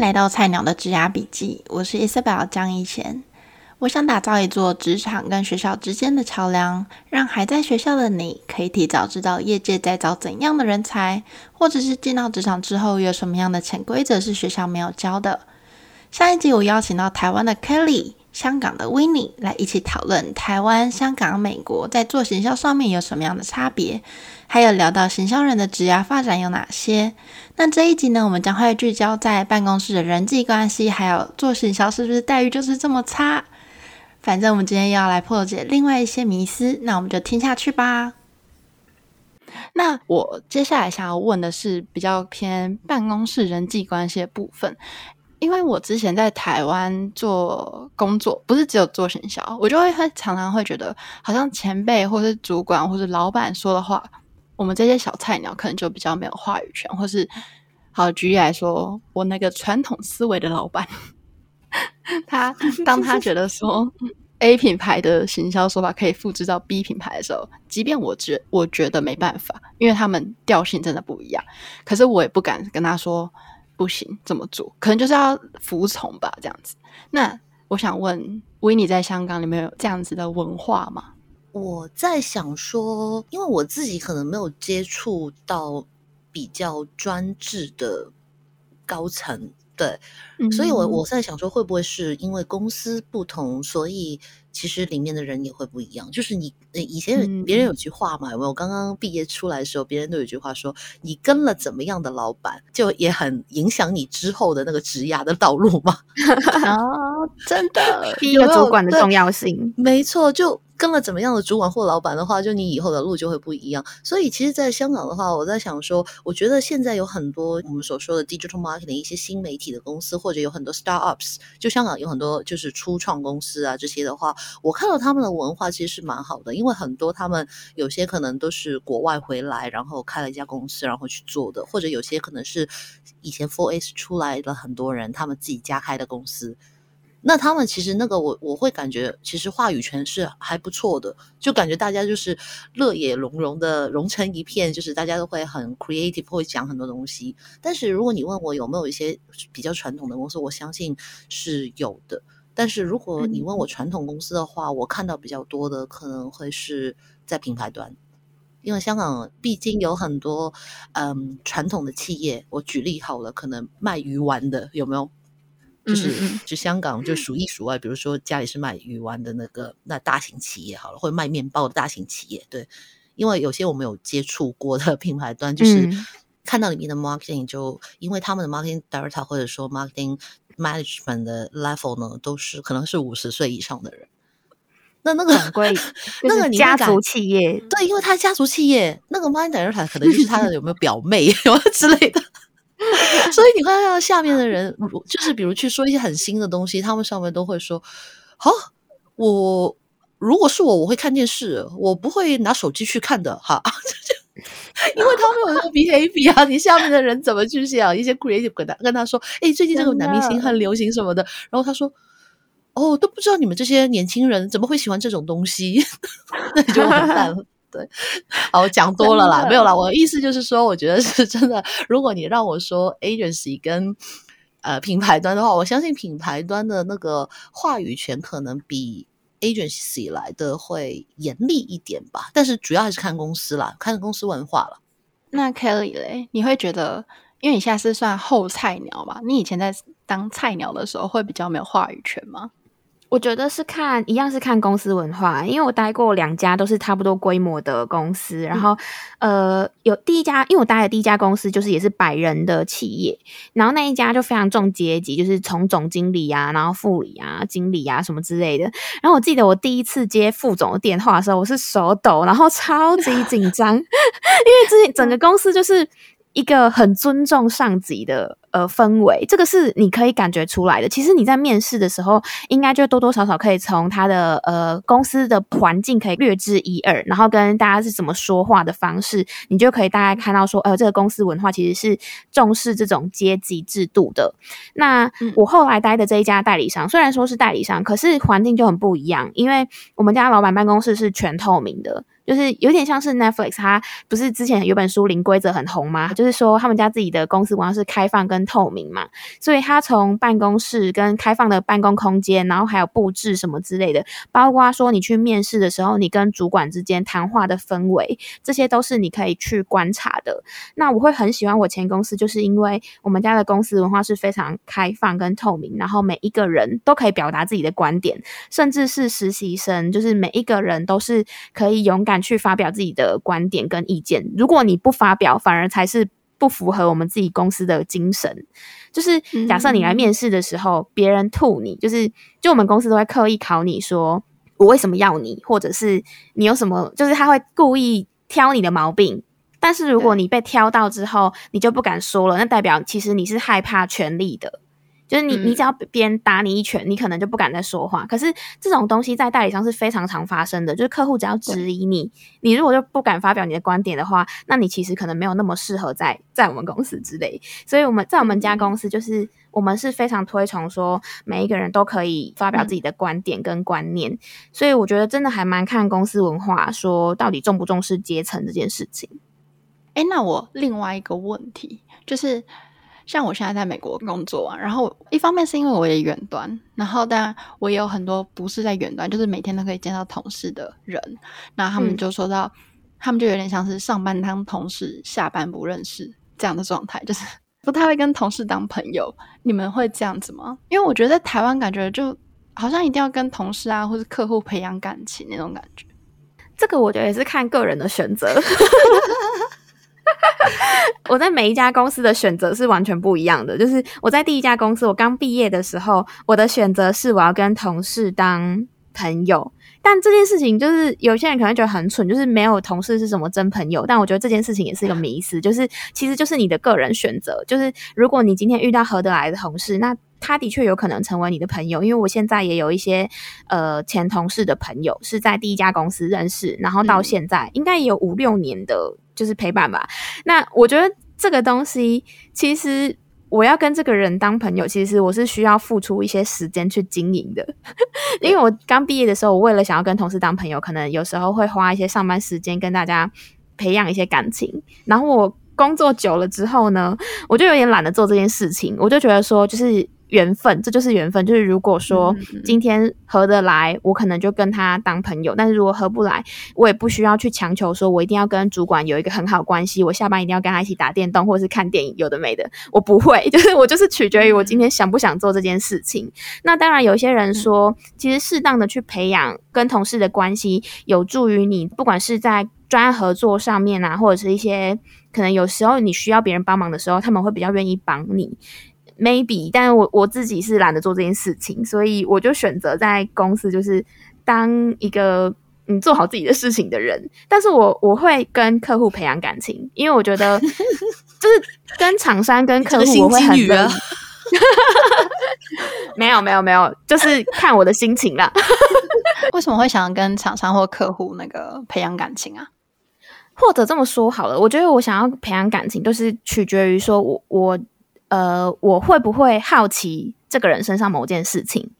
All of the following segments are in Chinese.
迎来到菜鸟的职涯笔记，我是 Isabel 江一贤。我想打造一座职场跟学校之间的桥梁，让还在学校的你可以提早知道业界在找怎样的人才，或者是进到职场之后有什么样的潜规则是学校没有教的。上一集我邀请到台湾的 Kelly。香港的 Winnie 来一起讨论台湾、香港、美国在做行销上面有什么样的差别，还有聊到行销人的职涯发展有哪些。那这一集呢，我们将会聚焦在办公室的人际关系，还有做行销是不是待遇就是这么差？反正我们今天要来破解另外一些迷思，那我们就听下去吧。那我接下来想要问的是比较偏办公室人际关系的部分。因为我之前在台湾做工作，不是只有做行销，我就会常常会觉得，好像前辈或是主管或是老板说的话，我们这些小菜鸟可能就比较没有话语权，或是好举例来说，我那个传统思维的老板，他 当他觉得说 A 品牌的行销手法可以复制到 B 品牌的时候，即便我觉我觉得没办法，因为他们调性真的不一样，可是我也不敢跟他说。不行，怎么做可能就是要服从吧，这样子。那我想问维尼在香港，里面有这样子的文化吗？我在想说，因为我自己可能没有接触到比较专制的高层。对，所以我我在想说，会不会是因为公司不同，所以其实里面的人也会不一样？就是你以前别人有句话嘛，有没有？刚刚毕业出来的时候，别人都有句话说，你跟了怎么样的老板，就也很影响你之后的那个职涯的道路嘛。哦，真的，第一个主管的重要性，没错，就。跟了怎么样的主管或老板的话，就你以后的路就会不一样。所以其实，在香港的话，我在想说，我觉得现在有很多我们所说的 digital marketing 一些新媒体的公司，或者有很多 startups，就香港有很多就是初创公司啊这些的话，我看到他们的文化其实是蛮好的，因为很多他们有些可能都是国外回来，然后开了一家公司，然后去做的，或者有些可能是以前 f o r S 出来的很多人，他们自己家开的公司。那他们其实那个我我会感觉，其实话语权是还不错的，就感觉大家就是乐也融融的融成一片，就是大家都会很 creative，会讲很多东西。但是如果你问我有没有一些比较传统的公司，我相信是有的。但是如果你问我传统公司的话，我看到比较多的可能会是在品牌端，因为香港毕竟有很多嗯传统的企业。我举例好了，可能卖鱼丸的有没有？就是，就香港就数一数二，比如说家里是卖鱼丸的那个那大型企业好了，或者卖面包的大型企业，对，因为有些我们有接触过的品牌端，就是看到里面的 marketing，就因为他们的 marketing director 或者说 marketing management 的 level 呢，都是可能是五十岁以上的人，那那个很贵，那个家族企业，对，因为他家族企业，那个 marketing director 可能就是他的有没有表妹 之类的。所以你会看到下面的人，就是比如去说一些很新的东西，他们上面都会说：“好，我如果是我，我会看电视，我不会拿手机去看的。”哈，因为他们有那个 behavior 啊，你下面的人怎么去想一些 creative 跟他跟他说：“哎，最近这个男明星很流行什么的。”然后他说：“哦，都不知道你们这些年轻人怎么会喜欢这种东西。”那你就完蛋了。对，好，我讲多了啦，没有啦。我的意思就是说，我觉得是真的。如果你让我说 agency 跟呃品牌端的话，我相信品牌端的那个话语权可能比 agency 来的会严厉一点吧。但是主要还是看公司啦，看公司文化了。那 Kelly 嘞，你会觉得，因为你现在是算后菜鸟嘛？你以前在当菜鸟的时候，会比较没有话语权吗？我觉得是看一样是看公司文化，因为我待过两家都是差不多规模的公司，然后呃有第一家，因为我待的第一家公司就是也是百人的企业，然后那一家就非常重阶级，就是从总经理啊，然后副理啊、经理啊什么之类的。然后我记得我第一次接副总的电话的时候，我是手抖，然后超级紧张，因为之前整个公司就是一个很尊重上级的。呃，氛围这个是你可以感觉出来的。其实你在面试的时候，应该就多多少少可以从他的呃公司的环境可以略知一二，然后跟大家是怎么说话的方式，你就可以大概看到说，呃，这个公司文化其实是重视这种阶级制度的。那我后来待的这一家代理商，虽然说是代理商，可是环境就很不一样，因为我们家老板办公室是全透明的。就是有点像是 Netflix，它不是之前有本书《零规则》很红吗？就是说他们家自己的公司文化是开放跟跟透明嘛，所以他从办公室跟开放的办公空间，然后还有布置什么之类的，包括说你去面试的时候，你跟主管之间谈话的氛围，这些都是你可以去观察的。那我会很喜欢我前公司，就是因为我们家的公司文化是非常开放跟透明，然后每一个人都可以表达自己的观点，甚至是实习生，就是每一个人都是可以勇敢去发表自己的观点跟意见。如果你不发表，反而才是不符合我们自己公司的精神。就是假设你来面试的时候，别人吐你，就是就我们公司都会刻意考你说我为什么要你，或者是你有什么，就是他会故意挑你的毛病。但是如果你被挑到之后，你就不敢说了，那代表其实你是害怕权力的。就是你，你只要别人打你一拳，你可能就不敢再说话。可是这种东西在代理商是非常常发生的，就是客户只要质疑你，你如果就不敢发表你的观点的话，那你其实可能没有那么适合在在我们公司之类。所以我们在我们家公司，就是我们是非常推崇说每一个人都可以发表自己的观点跟观念。所以我觉得真的还蛮看公司文化，说到底重不重视阶层这件事情。诶，那我另外一个问题就是。像我现在在美国工作啊，然后一方面是因为我也远端，然后当然我也有很多不是在远端，就是每天都可以见到同事的人，那他们就说到，嗯、他们就有点像是上班当同事，下班不认识这样的状态，就是不太会跟同事当朋友。你们会这样子吗？因为我觉得在台湾感觉就好像一定要跟同事啊或是客户培养感情那种感觉。这个我觉得也是看个人的选择。我在每一家公司的选择是完全不一样的。就是我在第一家公司，我刚毕业的时候，我的选择是我要跟同事当朋友。但这件事情就是有些人可能觉得很蠢，就是没有同事是什么真朋友。但我觉得这件事情也是一个迷思，就是其实就是你的个人选择。就是如果你今天遇到合得来的同事，那他的确有可能成为你的朋友。因为我现在也有一些呃前同事的朋友是在第一家公司认识，然后到现在应该也有五六年的。就是陪伴吧。那我觉得这个东西，其实我要跟这个人当朋友，其实我是需要付出一些时间去经营的。因为我刚毕业的时候，我为了想要跟同事当朋友，可能有时候会花一些上班时间跟大家培养一些感情。然后我工作久了之后呢，我就有点懒得做这件事情。我就觉得说，就是。缘分，这就是缘分。就是如果说今天合得来，我可能就跟他当朋友；但是如果合不来，我也不需要去强求说，我一定要跟主管有一个很好关系。我下班一定要跟他一起打电动或者是看电影，有的没的，我不会。就是我就是取决于我今天想不想做这件事情。那当然，有些人说，其实适当的去培养跟同事的关系，有助于你，不管是在专案合作上面啊，或者是一些可能有时候你需要别人帮忙的时候，他们会比较愿意帮你。maybe，但是我我自己是懒得做这件事情，所以我就选择在公司就是当一个嗯做好自己的事情的人。但是我我会跟客户培养感情，因为我觉得 就是跟厂商跟客户我会很。没有没有没有，就是看我的心情啦。为什么会想要跟厂商或客户那个培养感情啊？或者这么说好了，我觉得我想要培养感情，都是取决于说我我。呃，我会不会好奇这个人身上某件事情？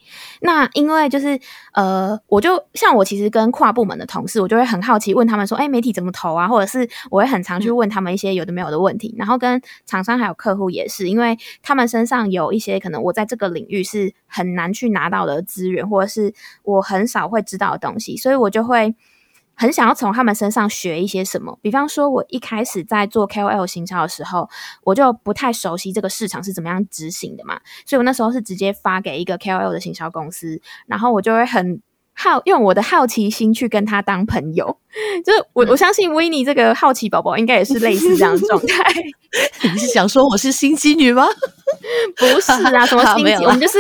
那因为就是呃，我就像我其实跟跨部门的同事，我就会很好奇问他们说，哎，媒体怎么投啊？或者是我会很常去问他们一些有的没有的问题。然后跟厂商还有客户也是，因为他们身上有一些可能我在这个领域是很难去拿到的资源，或者是我很少会知道的东西，所以我就会。很想要从他们身上学一些什么，比方说，我一开始在做 KOL 行销的时候，我就不太熟悉这个市场是怎么样执行的嘛，所以我那时候是直接发给一个 KOL 的行销公司，然后我就会很好用我的好奇心去跟他当朋友，就是我我相信 Winnie 这个好奇宝宝应该也是类似这样的状态。你是想说我是心机女吗？不是啊，什么 心机？我们就是。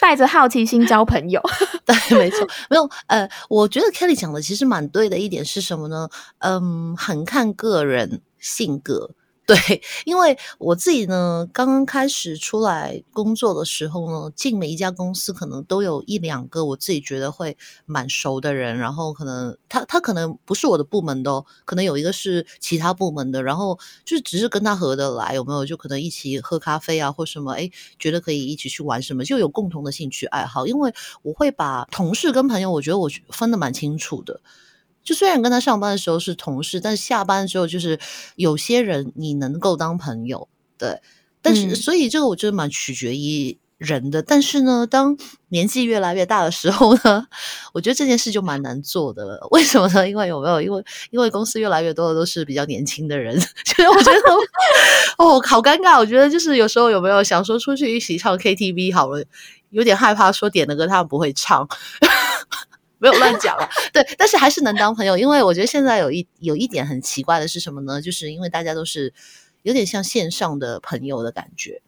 带着好奇心交朋友，对，没错，没有，呃，我觉得 Kelly 讲的其实蛮对的一点是什么呢？嗯，很看个人性格。对，因为我自己呢，刚刚开始出来工作的时候呢，进每一家公司可能都有一两个我自己觉得会蛮熟的人，然后可能他他可能不是我的部门的，可能有一个是其他部门的，然后就只是跟他合得来，有没有就可能一起喝咖啡啊或什么，诶，觉得可以一起去玩什么，就有共同的兴趣爱好。因为我会把同事跟朋友，我觉得我分得蛮清楚的。就虽然跟他上班的时候是同事，但是下班之后就是有些人你能够当朋友，对。但是，所以这个我觉得蛮取决于人的。但是呢，当年纪越来越大的时候呢，我觉得这件事就蛮难做的了。为什么呢？因为有没有？因为因为公司越来越多的都是比较年轻的人，所 以我觉得哦，好尴尬。我觉得就是有时候有没有想说出去一起唱 KTV 好了，有点害怕说点的歌他们不会唱，没有乱讲了。对，但是还是能当朋友，因为我觉得现在有一有一点很奇怪的是什么呢？就是因为大家都是。有点像线上的朋友的感觉，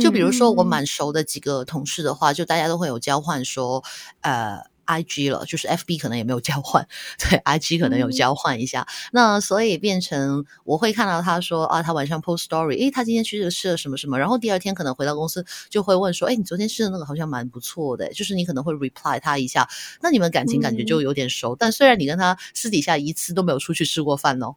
就比如说我蛮熟的几个同事的话，就大家都会有交换说，呃，IG 了，就是 FB 可能也没有交换，对，IG 可能有交换一下，嗯、那所以变成我会看到他说啊，他晚上 post story，诶，他今天去吃了什么什么，然后第二天可能回到公司就会问说，诶，你昨天吃的那个好像蛮不错的，就是你可能会 reply 他一下，那你们感情感觉就有点熟，嗯、但虽然你跟他私底下一次都没有出去吃过饭哦。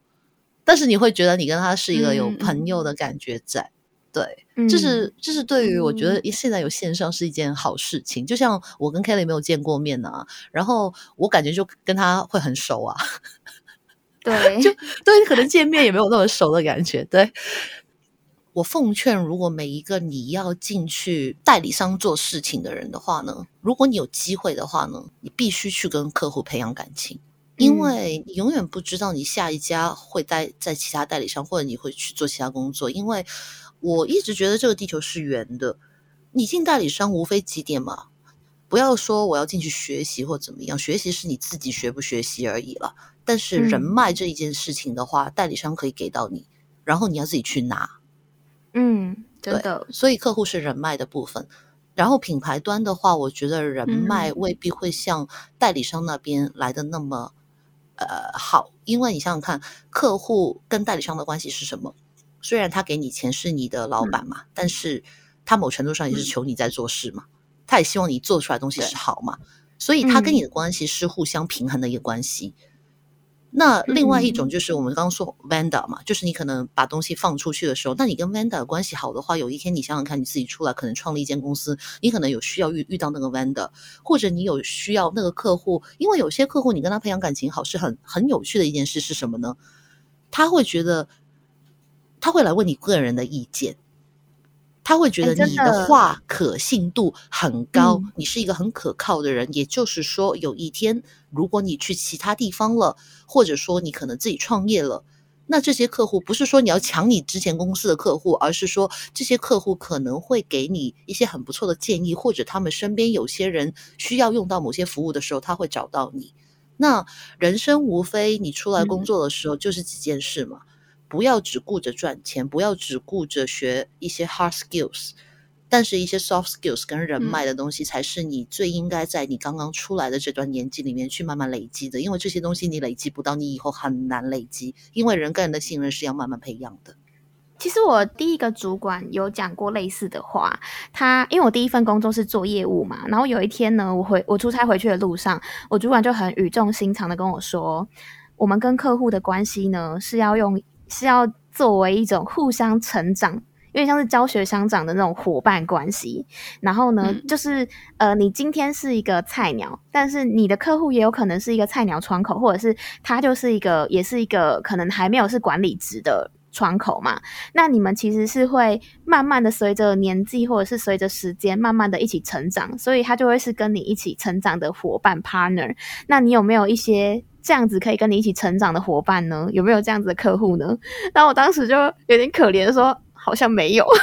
但是你会觉得你跟他是一个有朋友的感觉在，嗯、对，这、就是这、就是对于我觉得现在有线上是一件好事情。嗯、就像我跟 Kelly 没有见过面啊，然后我感觉就跟他会很熟啊，对，就对，可能见面也没有那么熟的感觉。对，我奉劝，如果每一个你要进去代理商做事情的人的话呢，如果你有机会的话呢，你必须去跟客户培养感情。因为你永远不知道你下一家会待在其他代理商，或者你会去做其他工作。因为我一直觉得这个地球是圆的，你进代理商无非几点嘛，不要说我要进去学习或怎么样，学习是你自己学不学习而已了。但是人脉这一件事情的话，嗯、代理商可以给到你，然后你要自己去拿。嗯，真的。所以客户是人脉的部分，然后品牌端的话，我觉得人脉未必会像代理商那边来的那么。呃，好，因为你想想看，客户跟代理商的关系是什么？虽然他给你钱是你的老板嘛，嗯、但是他某程度上也是求你在做事嘛，嗯、他也希望你做出来的东西是好嘛，所以他跟你的关系是互相平衡的一个关系。嗯那另外一种就是我们刚刚说 vendor 嘛，嗯、就是你可能把东西放出去的时候，那你跟 vendor 关系好的话，有一天你想想看，你自己出来可能创立一间公司，你可能有需要遇遇到那个 vendor，或者你有需要那个客户，因为有些客户你跟他培养感情好是很很有趣的一件事是什么呢？他会觉得他会来问你个人的意见。他会觉得你的话可信度很高，你是一个很可靠的人。嗯、也就是说，有一天如果你去其他地方了，或者说你可能自己创业了，那这些客户不是说你要抢你之前公司的客户，而是说这些客户可能会给你一些很不错的建议，或者他们身边有些人需要用到某些服务的时候，他会找到你。那人生无非你出来工作的时候就是几件事嘛。嗯不要只顾着赚钱，不要只顾着学一些 hard skills，但是一些 soft skills 跟人脉的东西才是你最应该在你刚刚出来的这段年纪里面去慢慢累积的。因为这些东西你累积不到，你以后很难累积。因为人跟人的信任是要慢慢培养的。其实我第一个主管有讲过类似的话，他因为我第一份工作是做业务嘛，然后有一天呢，我回我出差回去的路上，我主管就很语重心长的跟我说，我们跟客户的关系呢是要用。是要作为一种互相成长，有点像是教学相长的那种伙伴关系。然后呢，嗯、就是呃，你今天是一个菜鸟，但是你的客户也有可能是一个菜鸟窗口，或者是他就是一个，也是一个可能还没有是管理职的窗口嘛。那你们其实是会慢慢的随着年纪，或者是随着时间，慢慢的一起成长，所以他就会是跟你一起成长的伙伴 partner。那你有没有一些？这样子可以跟你一起成长的伙伴呢？有没有这样子的客户呢？然后我当时就有点可怜，说好像没有。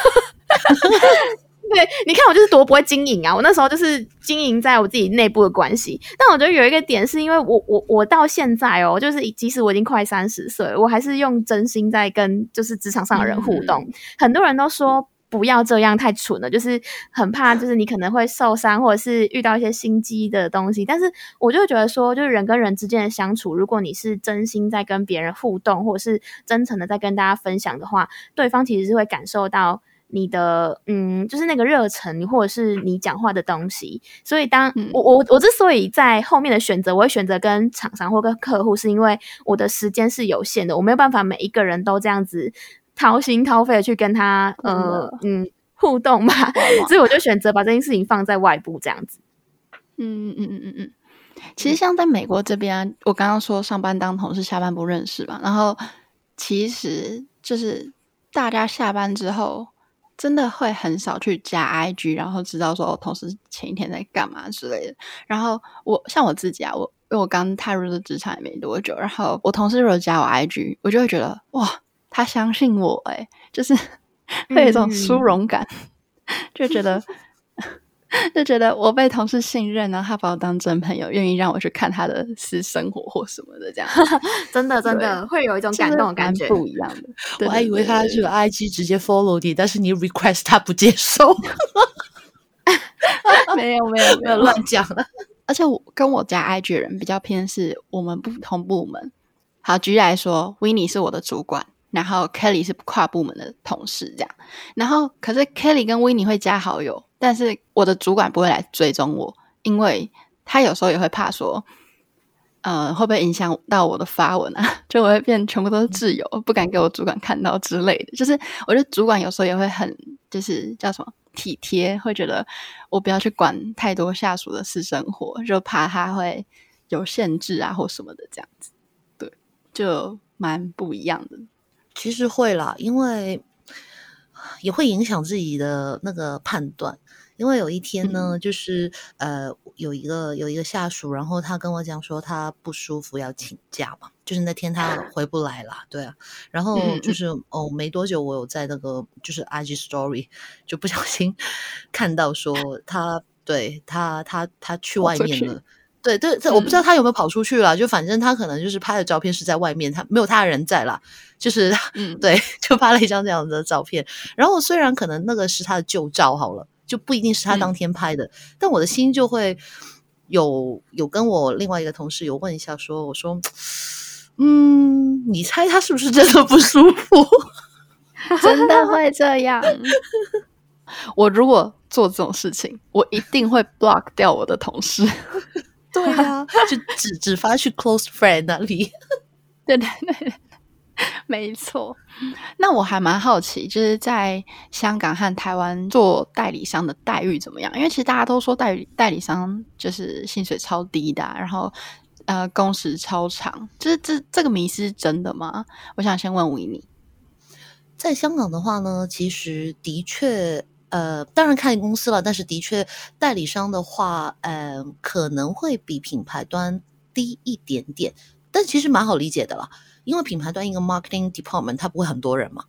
对，你看我就是多不会经营啊！我那时候就是经营在我自己内部的关系。但我觉得有一个点是因为我我我到现在哦，就是即使我已经快三十岁，我还是用真心在跟就是职场上的人互动。嗯、很多人都说。不要这样，太蠢了，就是很怕，就是你可能会受伤，或者是遇到一些心机的东西。但是我就觉得说，就是人跟人之间的相处，如果你是真心在跟别人互动，或者是真诚的在跟大家分享的话，对方其实是会感受到你的，嗯，就是那个热忱，或者是你讲话的东西。所以当我我我之所以在后面的选择，我会选择跟厂商或跟客户，是因为我的时间是有限的，我没有办法每一个人都这样子。掏心掏肺的去跟他呃嗯互动吧，所以我就选择把这件事情放在外部这样子。嗯嗯嗯嗯嗯，其实像在美国这边，我刚刚说上班当同事，下班不认识嘛。然后其实就是大家下班之后真的会很少去加 IG，然后知道说我同事前一天在干嘛之类的。然后我像我自己啊，我因为我刚踏入这职场也没多久，然后我同事如果加我 IG，我就会觉得哇，他相信我诶、欸、就是 会有一种殊荣感，嗯、就觉得。就觉得我被同事信任，然后他把我当真朋友，愿意让我去看他的私生活或什么的，这样 真的真的会有一种感动的感觉，不一样的。我还以为他这个 IG 直接 follow 你，但是你 request 他不接受。没有没有没有乱讲了。而且我跟我家 IG 人比较偏是我们不同部门。好，举例来说，Winnie 是我的主管，然后 Kelly 是跨部门的同事，这样。然后可是 Kelly 跟 Winnie 会加好友。但是我的主管不会来追踪我，因为他有时候也会怕说，呃，会不会影响到我的发文啊？就我会变全部都是挚友，不敢给我主管看到之类的。就是我觉得主管有时候也会很，就是叫什么体贴，会觉得我不要去管太多下属的私生活，就怕他会有限制啊或什么的这样子。对，就蛮不一样的。其实会啦，因为也会影响自己的那个判断。因为有一天呢，嗯、就是呃，有一个有一个下属，然后他跟我讲说他不舒服要请假嘛，就是那天他回不来了，对啊，然后就是、嗯、哦，没多久我有在那个就是 IG Story 就不小心 看到说他对他他他去外面了，对对对，我不知道他有没有跑出去了，就反正他可能就是拍的照片是在外面，他没有他的人在啦，就是 嗯对，就拍了一张这样的照片，然后虽然可能那个是他的旧照好了。就不一定是他当天拍的，嗯、但我的心就会有有跟我另外一个同事有问一下说，说我说，嗯，你猜他是不是真的不舒服？真的会这样？我如果做这种事情，我一定会 block 掉我的同事。对啊，就只只发去 close friend 那里。对对对。没错，那我还蛮好奇，就是在香港和台湾做代理商的待遇怎么样？因为其实大家都说代理代理商就是薪水超低的，然后呃工时超长，就是这这个迷思是真的吗？我想先问维尼，在香港的话呢，其实的确呃，当然看公司了，但是的确代理商的话，嗯、呃，可能会比品牌端低一点点，但其实蛮好理解的啦。因为品牌端一个 marketing department，它不会很多人嘛，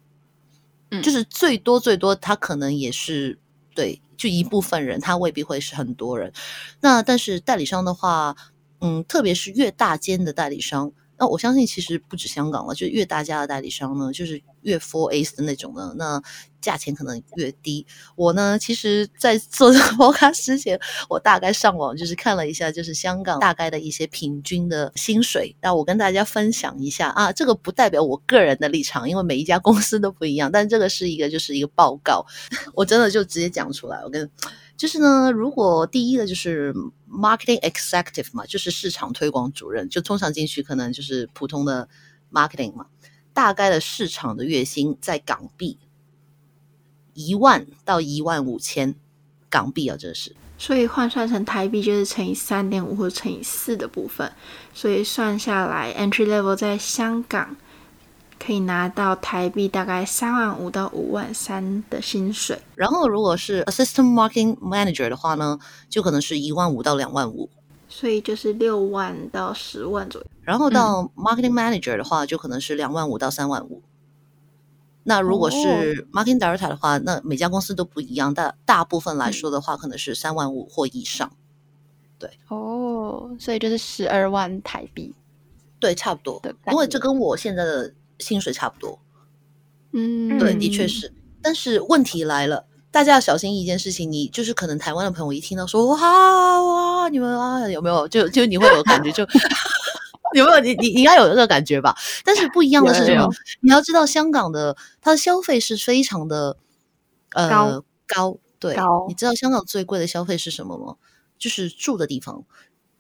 嗯，就是最多最多，它可能也是对，就一部分人，他未必会是很多人。那但是代理商的话，嗯，特别是越大间的代理商，那我相信其实不止香港了，就越大家的代理商呢，就是越 four A's 的那种呢，那。价钱可能越低。我呢，其实，在做这个 包卡之前，我大概上网就是看了一下，就是香港大概的一些平均的薪水。那我跟大家分享一下啊，这个不代表我个人的立场，因为每一家公司都不一样。但这个是一个，就是一个报告，我真的就直接讲出来。我跟，就是呢，如果第一个就是 marketing executive 嘛，就是市场推广主任，就通常进去可能就是普通的 marketing 嘛，大概的市场的月薪在港币。一万到一万五千港币啊，这是，所以换算成台币就是乘以三点五或乘以四的部分，所以算下来，entry level 在香港可以拿到台币大概三万五到五万三的薪水。然后如果是 assistant marketing manager 的话呢，就可能是一万五到两万五，所以就是六万到十万左右。然后到 marketing manager 的话，就可能是两万五到三万五。那如果是 marketing director 的话，那每家公司都不一样，但大部分来说的话，可能是三万五或以上。对，哦，所以就是十二万台币，对，差不多。对，因为这跟我现在的薪水差不多。嗯，对，的确是。但是问题来了，大家要小心一件事情，你就是可能台湾的朋友一听到说哇哇，你们啊有没有？就就你会有感觉就。有没有你你应该有这个感觉吧？但是不一样的是什么？你要知道，香港的它的消费是非常的呃高高，对，高。你知道香港最贵的消费是什么吗？就是住的地方。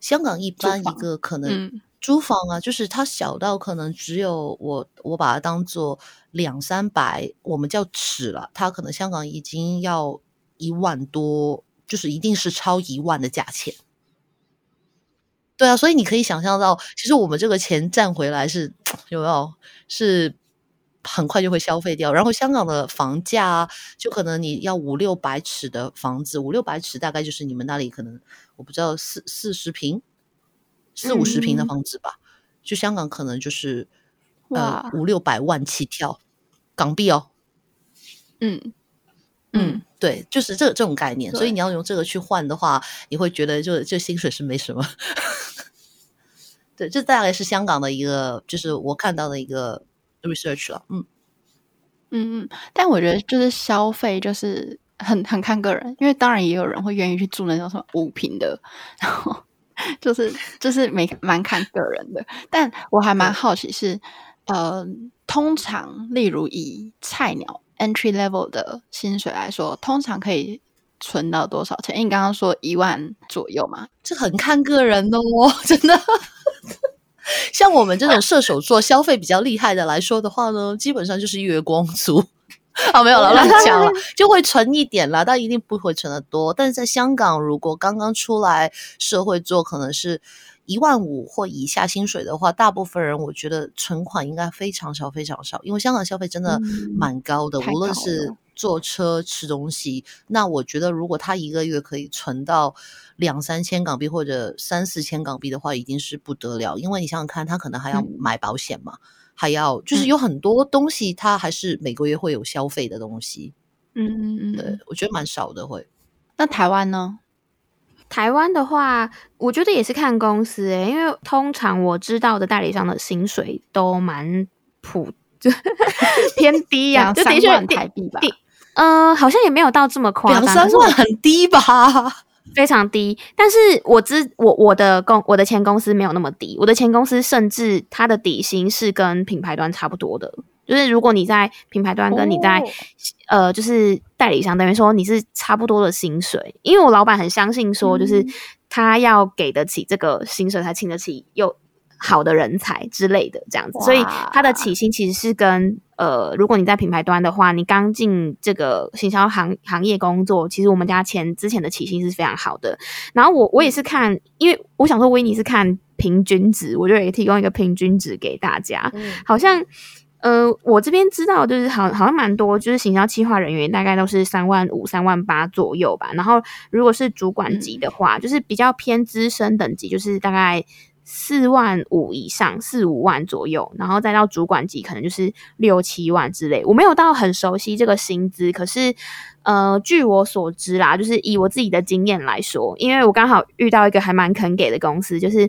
香港一般一个可能租房啊，就是它小到可能只有我我把它当做两三百，我们叫尺了。它可能香港已经要一万多，就是一定是超一万的价钱。对啊，所以你可以想象到，其实我们这个钱赚回来是有没有是很快就会消费掉。然后香港的房价，就可能你要五六百尺的房子，五六百尺大概就是你们那里可能我不知道四四十平、四五十平的房子吧。嗯、就香港可能就是呃五六百万起跳港币哦。嗯嗯，嗯对，就是这这种概念。所以你要用这个去换的话，你会觉得就这薪水是没什么。对，这大概是香港的一个，就是我看到的一个 research 了。嗯嗯嗯，但我觉得就是消费就是很很看个人，因为当然也有人会愿意去住那种什么五平的，然后就是就是没蛮看个人的。但我还蛮好奇是，呃，通常例如以菜鸟 entry level 的薪水来说，通常可以存到多少钱？因为你刚刚说一万左右嘛，这很看个人的哦，真的。像我们这种射手座消费比较厉害的来说的话呢，基本上就是月光族。好，没有了，乱讲了，就会存一点啦，但一定不会存的多。但是在香港，如果刚刚出来社会做，可能是一万五或以下薪水的话，大部分人我觉得存款应该非常少，非常少，因为香港消费真的蛮高的，嗯、无论是坐车吃东西，那我觉得如果他一个月可以存到。两三千港币或者三四千港币的话，已经是不得了。因为你想想看，他可能还要买保险嘛，嗯、还要就是有很多东西，它还是每个月会有消费的东西。嗯嗯嗯，对，我觉得蛮少的会。那台湾呢？台湾的话，我觉得也是看公司诶、欸，因为通常我知道的代理商的薪水都蛮普，就 偏低呀、啊，就的确台币吧。嗯、呃，好像也没有到这么夸张，两三万很低吧。非常低，但是我知我我的公我的前公司没有那么低，我的前公司甚至它的底薪是跟品牌端差不多的，就是如果你在品牌端跟你在、哦、呃就是代理商等于说你是差不多的薪水，因为我老板很相信说就是他要给得起这个薪水才请得起又好的人才之类的这样子，所以他的起薪其实是跟。呃，如果你在品牌端的话，你刚进这个行销行行业工作，其实我们家前之前的起薪是非常好的。然后我我也是看，因为我想说维尼是看平均值，我就也提供一个平均值给大家。嗯、好像呃，我这边知道就是好好像蛮多，就是行销企划人员大概都是三万五、三万八左右吧。然后如果是主管级的话，嗯、就是比较偏资深等级，就是大概。四万五以上，四五万左右，然后再到主管级，可能就是六七万之类。我没有到很熟悉这个薪资，可是，呃，据我所知啦，就是以我自己的经验来说，因为我刚好遇到一个还蛮肯给的公司，就是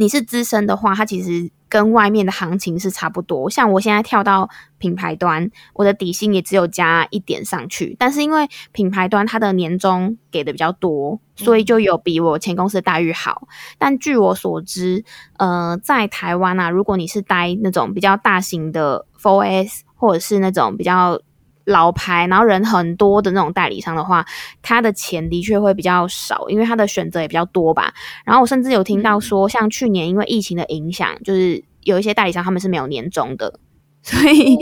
你是资深的话，它其实。跟外面的行情是差不多，像我现在跳到品牌端，我的底薪也只有加一点上去，但是因为品牌端它的年终给的比较多，所以就有比我前公司的待遇好。但据我所知，呃，在台湾啊，如果你是待那种比较大型的 4S 或者是那种比较。老牌，然后人很多的那种代理商的话，他的钱的确会比较少，因为他的选择也比较多吧。然后我甚至有听到说，像去年因为疫情的影响，就是有一些代理商他们是没有年终的，所以，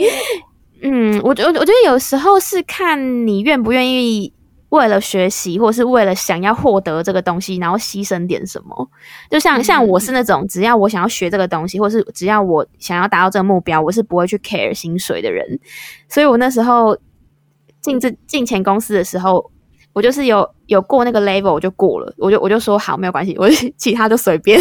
嗯，我觉我我觉得有时候是看你愿不愿意。为了学习，或是为了想要获得这个东西，然后牺牲点什么，就像像我是那种，只要我想要学这个东西，或是只要我想要达到这个目标，我是不会去 care 薪水的人。所以我那时候进这进前公司的时候，我就是有有过那个 level，我就过了，我就我就说好，没有关系，我 其他就随便。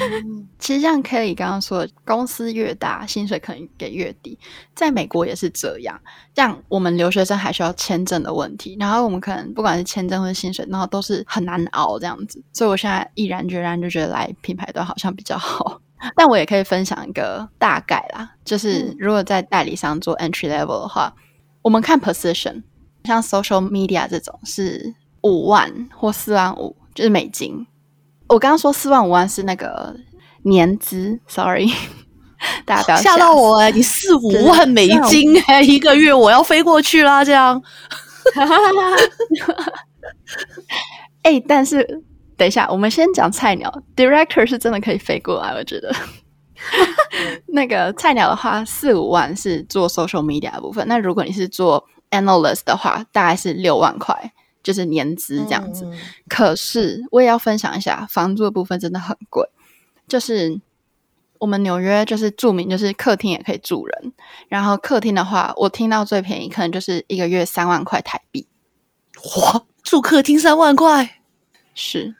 嗯，其实像 Kelly 刚刚说的，公司越大，薪水可能给越低。在美国也是这样。像我们留学生还需要签证的问题，然后我们可能不管是签证或者薪水，然后都是很难熬这样子。所以我现在毅然决然就觉得来品牌端好像比较好。但我也可以分享一个大概啦，就是如果在代理商做 entry level 的话，我们看 position，像 social media 这种是五万或四万五，就是美金。我刚刚说四万五万是那个年资，sorry，大家不要吓到我哎、欸！你四五万美金哎、欸，一个月我要飞过去啦，这样。哎、欸，但是等一下，我们先讲菜鸟，director 是真的可以飞过来，我觉得。那个菜鸟的话，四五万是做 social media 的部分，那如果你是做 analyst 的话，大概是六万块。就是年资这样子，嗯、可是我也要分享一下，房租的部分真的很贵。就是我们纽约就是著名，就是客厅也可以住人。然后客厅的话，我听到最便宜可能就是一个月三万块台币。哇，住客厅三万块，是，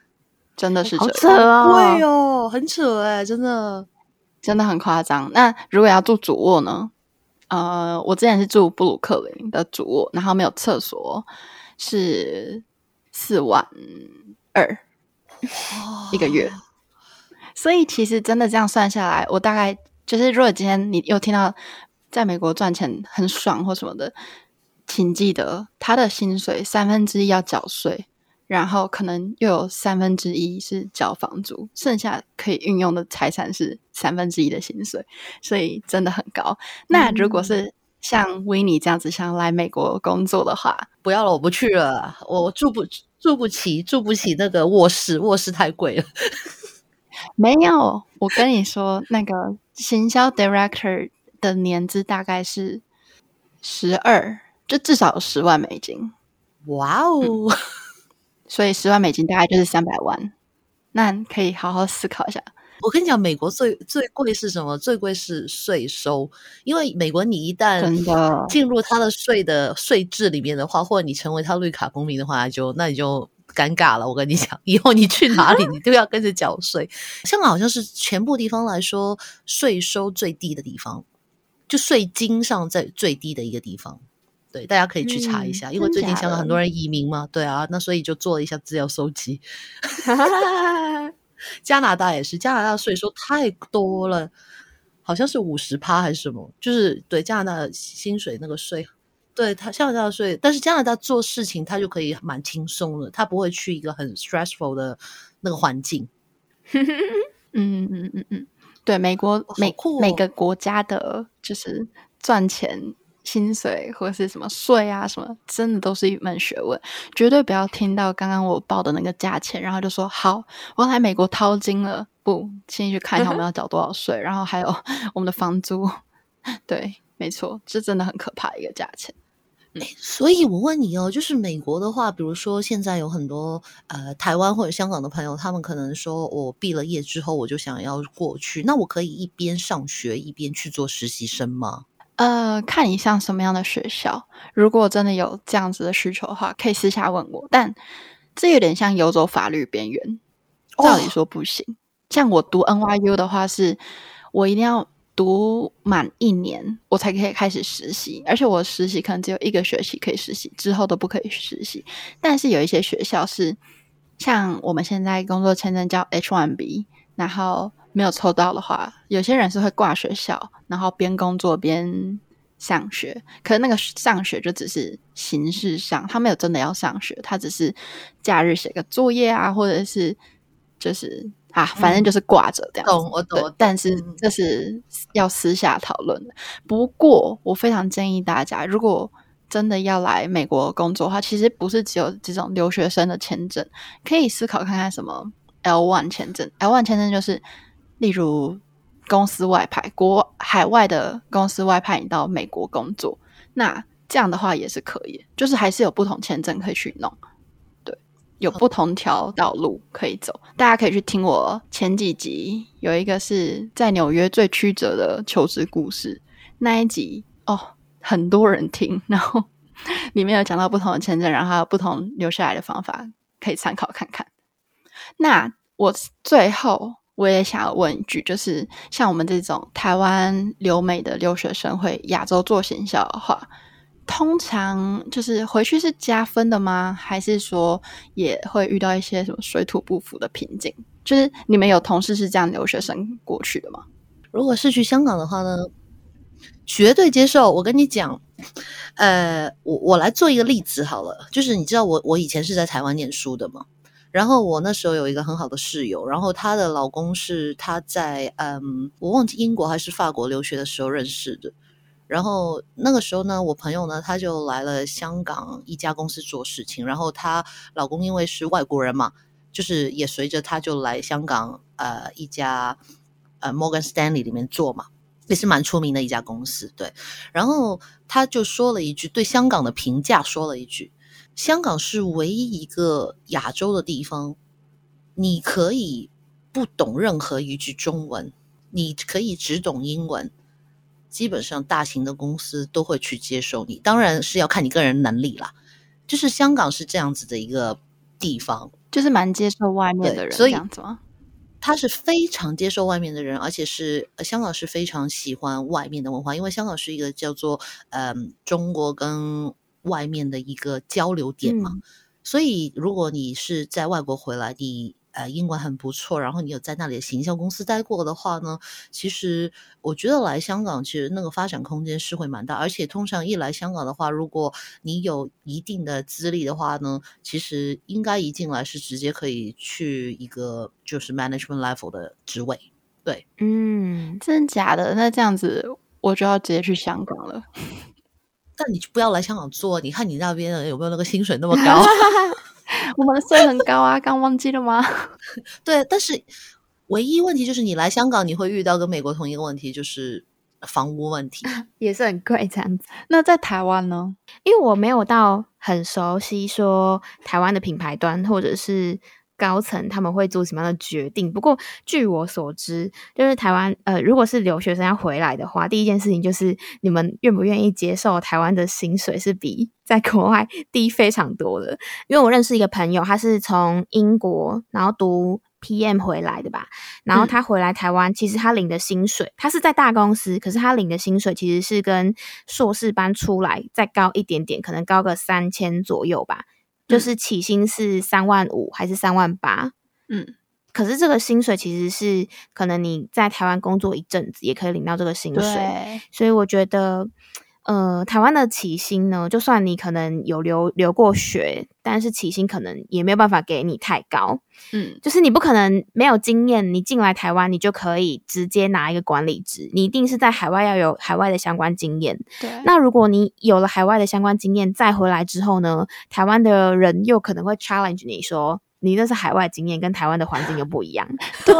真的是好扯啊，贵哦，很扯哎，真的，真的很夸张。那如果要住主卧呢？呃，我之前是住布鲁克林的主卧，然后没有厕所，是四万二一个月。所以其实真的这样算下来，我大概就是，如果今天你又听到在美国赚钱很爽或什么的，请记得他的薪水三分之一要缴税。然后可能又有三分之一是交房租，剩下可以运用的财产是三分之一的薪水，所以真的很高。那如果是像维尼这样子想来美国工作的话，不要了，我不去了，我住不住不起，住不起那个卧室，卧室太贵了。没有，我跟你说，那个行销 director 的年资大概是十二，就至少有十万美金。哇哦！嗯 所以十万美金大概就是三百万，那可以好好思考一下。我跟你讲，美国最最贵是什么？最贵是税收，因为美国你一旦进入他的税的税制里面的话，或者你成为他绿卡公民的话，就那你就尴尬了。我跟你讲，以后你去哪里，你都要跟着缴税。香港好像是全部地方来说税收最低的地方，就税金上在最低的一个地方。对，大家可以去查一下，嗯、因为最近香港很多人移民嘛，对啊，那所以就做了一下资料搜集。加拿大也是，加拿大税收太多了，好像是五十趴还是什么，就是对加拿大的薪水那个税，对他加拿大的税，但是加拿大做事情他就可以蛮轻松的，他不会去一个很 stressful 的那个环境。嗯嗯嗯嗯嗯，对，美国、哦、每、哦、每个国家的就是赚钱。薪水或是什么税啊，什么真的都是一门学问，绝对不要听到刚刚我报的那个价钱，然后就说好，我来美国掏金了。不，先去看一下我们要缴多少税，然后还有 我们的房租。对，没错，这真的很可怕一个价钱。所以我问你哦，就是美国的话，比如说现在有很多呃台湾或者香港的朋友，他们可能说我毕了业之后我就想要过去，那我可以一边上学一边去做实习生吗？呃，看你上什么样的学校。如果真的有这样子的需求的话，可以私下问我。但这有点像游走法律边缘，照理说不行。哦、像我读 NYU 的话是，是我一定要读满一年，我才可以开始实习。而且我实习可能只有一个学期可以实习，之后都不可以实习。但是有一些学校是，像我们现在工作签证叫 H1B，然后。没有抽到的话，有些人是会挂学校，然后边工作边上学。可是那个上学就只是形式上，他没有真的要上学，他只是假日写个作业啊，或者是就是啊，反正就是挂着这样子。懂，我懂。但是这是要私下讨论的。不过我非常建议大家，如果真的要来美国工作的话，其实不是只有这种留学生的签证，可以思考看看什么 L one 签证。L one 签证就是。例如公司外派，国海外的公司外派你到美国工作，那这样的话也是可以，就是还是有不同签证可以去弄，对，有不同条道路可以走。大家可以去听我前几集，有一个是在纽约最曲折的求职故事，那一集哦，很多人听，然后里面有讲到不同的签证，然后还有不同留下来的方法，可以参考看看。那我最后。我也想要问一句，就是像我们这种台湾留美的留学生会亚洲做行销的话，通常就是回去是加分的吗？还是说也会遇到一些什么水土不服的瓶颈？就是你们有同事是这样留学生过去的吗？如果是去香港的话呢，绝对接受。我跟你讲，呃，我我来做一个例子好了，就是你知道我我以前是在台湾念书的吗？然后我那时候有一个很好的室友，然后她的老公是她在嗯，我忘记英国还是法国留学的时候认识的。然后那个时候呢，我朋友呢，他就来了香港一家公司做事情。然后她老公因为是外国人嘛，就是也随着他就来香港呃一家呃 Morgan Stanley 里面做嘛，也是蛮出名的一家公司。对，然后他就说了一句对香港的评价，说了一句。香港是唯一一个亚洲的地方，你可以不懂任何一句中文，你可以只懂英文，基本上大型的公司都会去接受你。当然是要看你个人能力啦。就是香港是这样子的一个地方，就是蛮接受外面的人，所以这样子吗？他是非常接受外面的人，而且是香港是非常喜欢外面的文化，因为香港是一个叫做嗯、呃、中国跟外面的一个交流点嘛。嗯、所以如果你是在外国回来，你呃，英文很不错，然后你有在那里的行销公司待过的话呢，其实我觉得来香港其实那个发展空间是会蛮大，而且通常一来香港的话，如果你有一定的资历的话呢，其实应该一进来是直接可以去一个就是 management level 的职位。对，嗯，真的假的？那这样子我就要直接去香港了。但你就不要来香港做，你看你那边有没有那个薪水那么高？我们的税很高啊，刚忘记了吗？对，但是唯一问题就是你来香港，你会遇到跟美国同一个问题，就是房屋问题 也是很贵这样子。那在台湾呢？因为我没有到很熟悉说台湾的品牌端或者是。高层他们会做什么样的决定？不过据我所知，就是台湾呃，如果是留学生要回来的话，第一件事情就是你们愿不愿意接受台湾的薪水是比在国外 低非常多的。因为我认识一个朋友，他是从英国然后读 PM 回来的吧，然后他回来台湾，其实他领的薪水，他是在大公司，可是他领的薪水其实是跟硕士班出来再高一点点，可能高个三千左右吧。就是起薪是三万五还是三万八？嗯，可是这个薪水其实是可能你在台湾工作一阵子也可以领到这个薪水，所以我觉得。呃，台湾的起薪呢，就算你可能有留留过学，但是起薪可能也没有办法给你太高。嗯，就是你不可能没有经验，你进来台湾你就可以直接拿一个管理职，你一定是在海外要有海外的相关经验。对，那如果你有了海外的相关经验，再回来之后呢，台湾的人又可能会 challenge 你说，你那是海外经验，跟台湾的环境又不一样。对，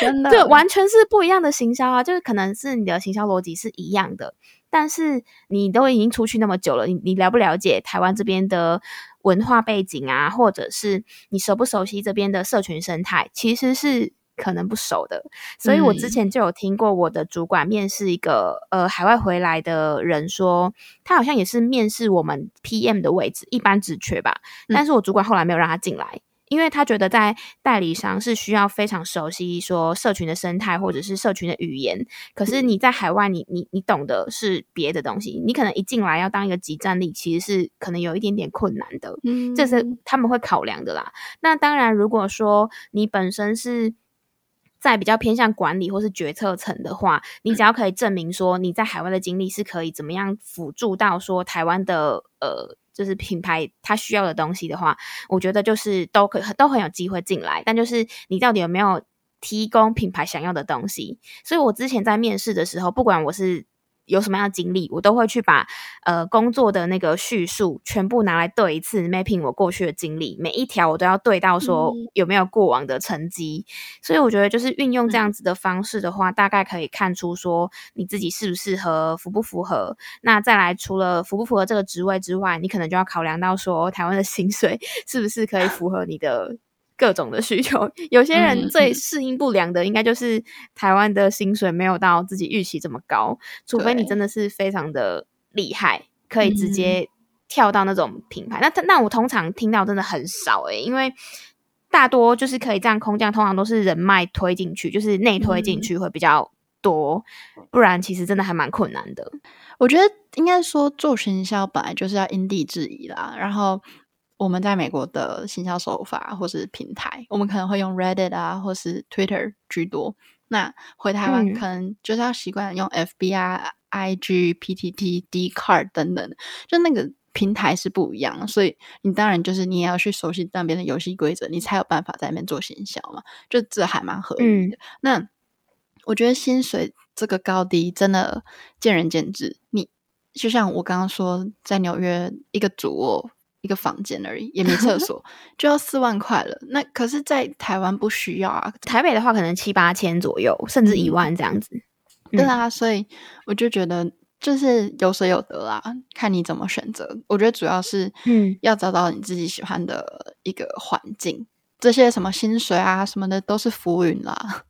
真的，对，完全是不一样的行销啊，就是可能是你的行销逻辑是一样的。但是你都已经出去那么久了，你你了不了解台湾这边的文化背景啊，或者是你熟不熟悉这边的社群生态，其实是可能不熟的。所以我之前就有听过我的主管面试一个呃海外回来的人说，他好像也是面试我们 PM 的位置，一般职缺吧。但是我主管后来没有让他进来。因为他觉得在代理商是需要非常熟悉说社群的生态或者是社群的语言，可是你在海外你，你你你懂的是别的东西，你可能一进来要当一个集战力，其实是可能有一点点困难的，嗯，这是他们会考量的啦。那当然，如果说你本身是在比较偏向管理或是决策层的话，你只要可以证明说你在海外的经历是可以怎么样辅助到说台湾的呃。就是品牌它需要的东西的话，我觉得就是都可都很有机会进来，但就是你到底有没有提供品牌想要的东西？所以我之前在面试的时候，不管我是。有什么样的经历，我都会去把呃工作的那个叙述全部拿来对一次，mapping 我过去的经历，每一条我都要对到说有没有过往的成绩。嗯、所以我觉得就是运用这样子的方式的话，嗯、大概可以看出说你自己适不适合，符不符合。那再来，除了符不符合这个职位之外，你可能就要考量到说台湾的薪水 是不是可以符合你的。各种的需求，有些人最适应不良的，应该就是台湾的薪水没有到自己预期这么高。除非你真的是非常的厉害，可以直接跳到那种品牌。那那我通常听到真的很少诶，因为大多就是可以这样空降，通常都是人脉推进去，就是内推进去会比较多，不然其实真的还蛮困难的。我觉得应该说做行销本来就是要因地制宜啦，然后。我们在美国的行销手法或是平台，我们可能会用 Reddit 啊，或是 Twitter 居多。那回台湾可能就是要习惯用 FB 啊、嗯、IG、PTT、Dcard 等等，就那个平台是不一样，所以你当然就是你也要去熟悉那边的游戏规则，你才有办法在那边做行销嘛。就这还蛮合理的。嗯、那我觉得薪水这个高低真的见仁见智。你就像我刚刚说，在纽约一个主卧。一个房间而已，也没厕所，就要四万块了。那可是，在台湾不需要啊。台北的话，可能七八千左右，甚至一万这样子。嗯、对啊，所以我就觉得就是有舍有得啦，看你怎么选择。我觉得主要是，嗯，要找到你自己喜欢的一个环境。嗯、这些什么薪水啊什么的都是浮云啦。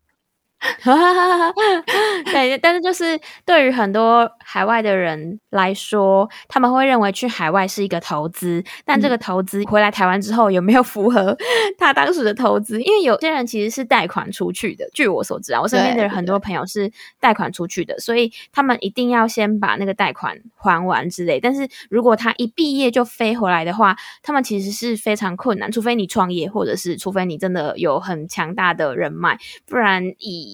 对，但是就是对于很多海外的人来说，他们会认为去海外是一个投资，但这个投资回来台湾之后有没有符合 他当时的投资？因为有些人其实是贷款出去的，据我所知啊，我身边的人很多朋友是贷款出去的，所以他们一定要先把那个贷款还完之类。但是如果他一毕业就飞回来的话，他们其实是非常困难，除非你创业，或者是除非你真的有很强大的人脉，不然以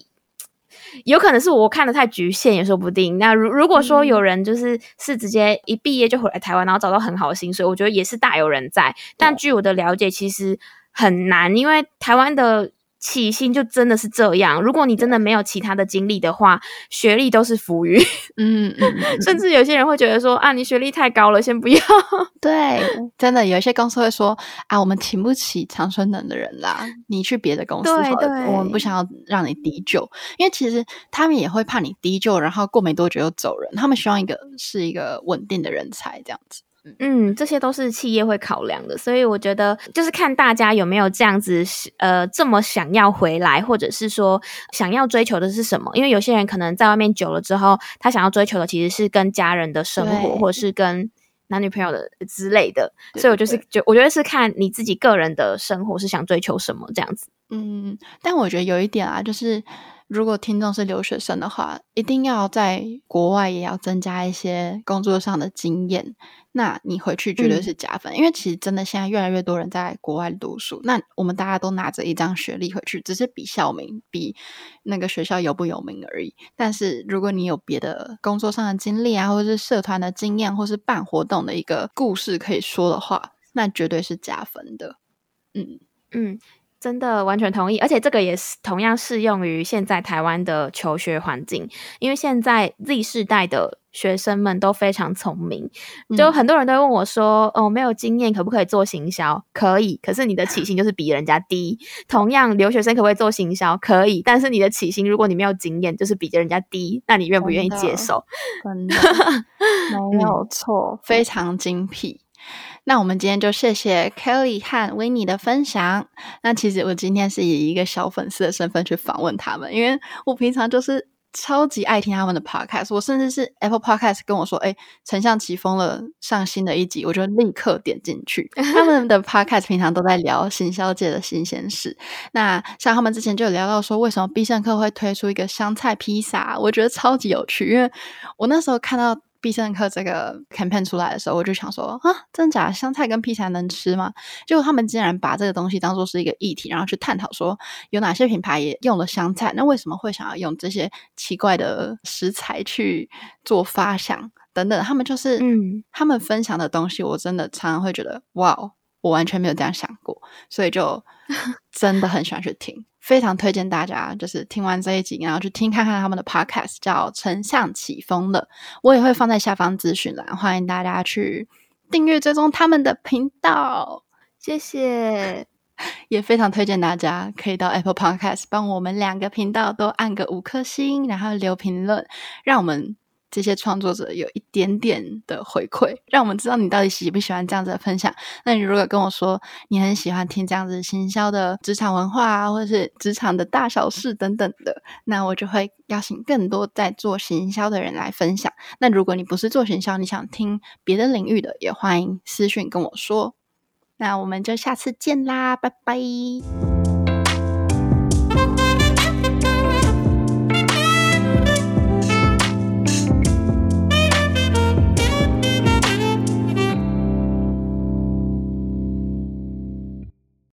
有可能是我看的太局限也说不定。那如如果说有人就是是直接一毕业就回来台湾，然后找到很好的薪水，我觉得也是大有人在。但据我的了解，其实很难，因为台湾的。起薪就真的是这样。如果你真的没有其他的经历的话，学历都是浮云。嗯嗯，甚至有些人会觉得说啊，你学历太高了，先不要。对，真的有一些公司会说啊，我们请不起长春能的人啦，你去别的公司好了。对对，我们不想要让你低就，因为其实他们也会怕你低就，然后过没多久又走人。他们希望一个是一个稳定的人才，这样子。嗯，这些都是企业会考量的，所以我觉得就是看大家有没有这样子，呃，这么想要回来，或者是说想要追求的是什么？因为有些人可能在外面久了之后，他想要追求的其实是跟家人的生活，或者是跟男女朋友的之类的。所以我就是就我觉得是看你自己个人的生活是想追求什么这样子。嗯，但我觉得有一点啊，就是。如果听众是留学生的话，一定要在国外也要增加一些工作上的经验。那你回去绝对是加分，嗯、因为其实真的现在越来越多人在国外读书。那我们大家都拿着一张学历回去，只是比校名、比那个学校有不有名而已。但是如果你有别的工作上的经历啊，或者是社团的经验，或是办活动的一个故事可以说的话，那绝对是加分的。嗯嗯。真的完全同意，而且这个也是同样适用于现在台湾的求学环境，因为现在 Z 世代的学生们都非常聪明，就很多人都问我说：“嗯、哦，没有经验可不可以做行销？”可以，可是你的起薪就是比人家低。同样，留学生可不可以做行销？可以，但是你的起薪如果你没有经验，就是比人家低，那你愿不愿意接受？真的，没有错，非常精辟。那我们今天就谢谢 Kelly 和 Winnie 的分享。那其实我今天是以一个小粉丝的身份去访问他们，因为我平常就是超级爱听他们的 podcast。我甚至是 Apple Podcast 跟我说：“哎，丞相起风了，上新的一集。”我就立刻点进去。他们的 podcast 平常都在聊行销界的新鲜事。那像他们之前就有聊到说，为什么必胜客会推出一个香菜披萨？我觉得超级有趣，因为我那时候看到。必胜客这个 campaign 出来的时候，我就想说啊，真假香菜跟披萨能吃吗？结果他们竟然把这个东西当做是一个议题，然后去探讨说有哪些品牌也用了香菜，那为什么会想要用这些奇怪的食材去做发想等等？他们就是嗯，他们分享的东西，我真的常常会觉得哇，我完全没有这样想过，所以就 真的很喜欢去听。非常推荐大家，就是听完这一集，然后去听看看他们的 podcast，叫《丞相起风了》，我也会放在下方资讯栏，欢迎大家去订阅追踪他们的频道。谢谢，也非常推荐大家可以到 Apple Podcast 帮我们两个频道都按个五颗星，然后留评论，让我们。这些创作者有一点点的回馈，让我们知道你到底喜不喜欢这样子的分享。那你如果跟我说你很喜欢听这样子行销的职场文化啊，或者是职场的大小事等等的，那我就会邀请更多在做行销的人来分享。那如果你不是做行销，你想听别的领域的，也欢迎私讯跟我说。那我们就下次见啦，拜拜。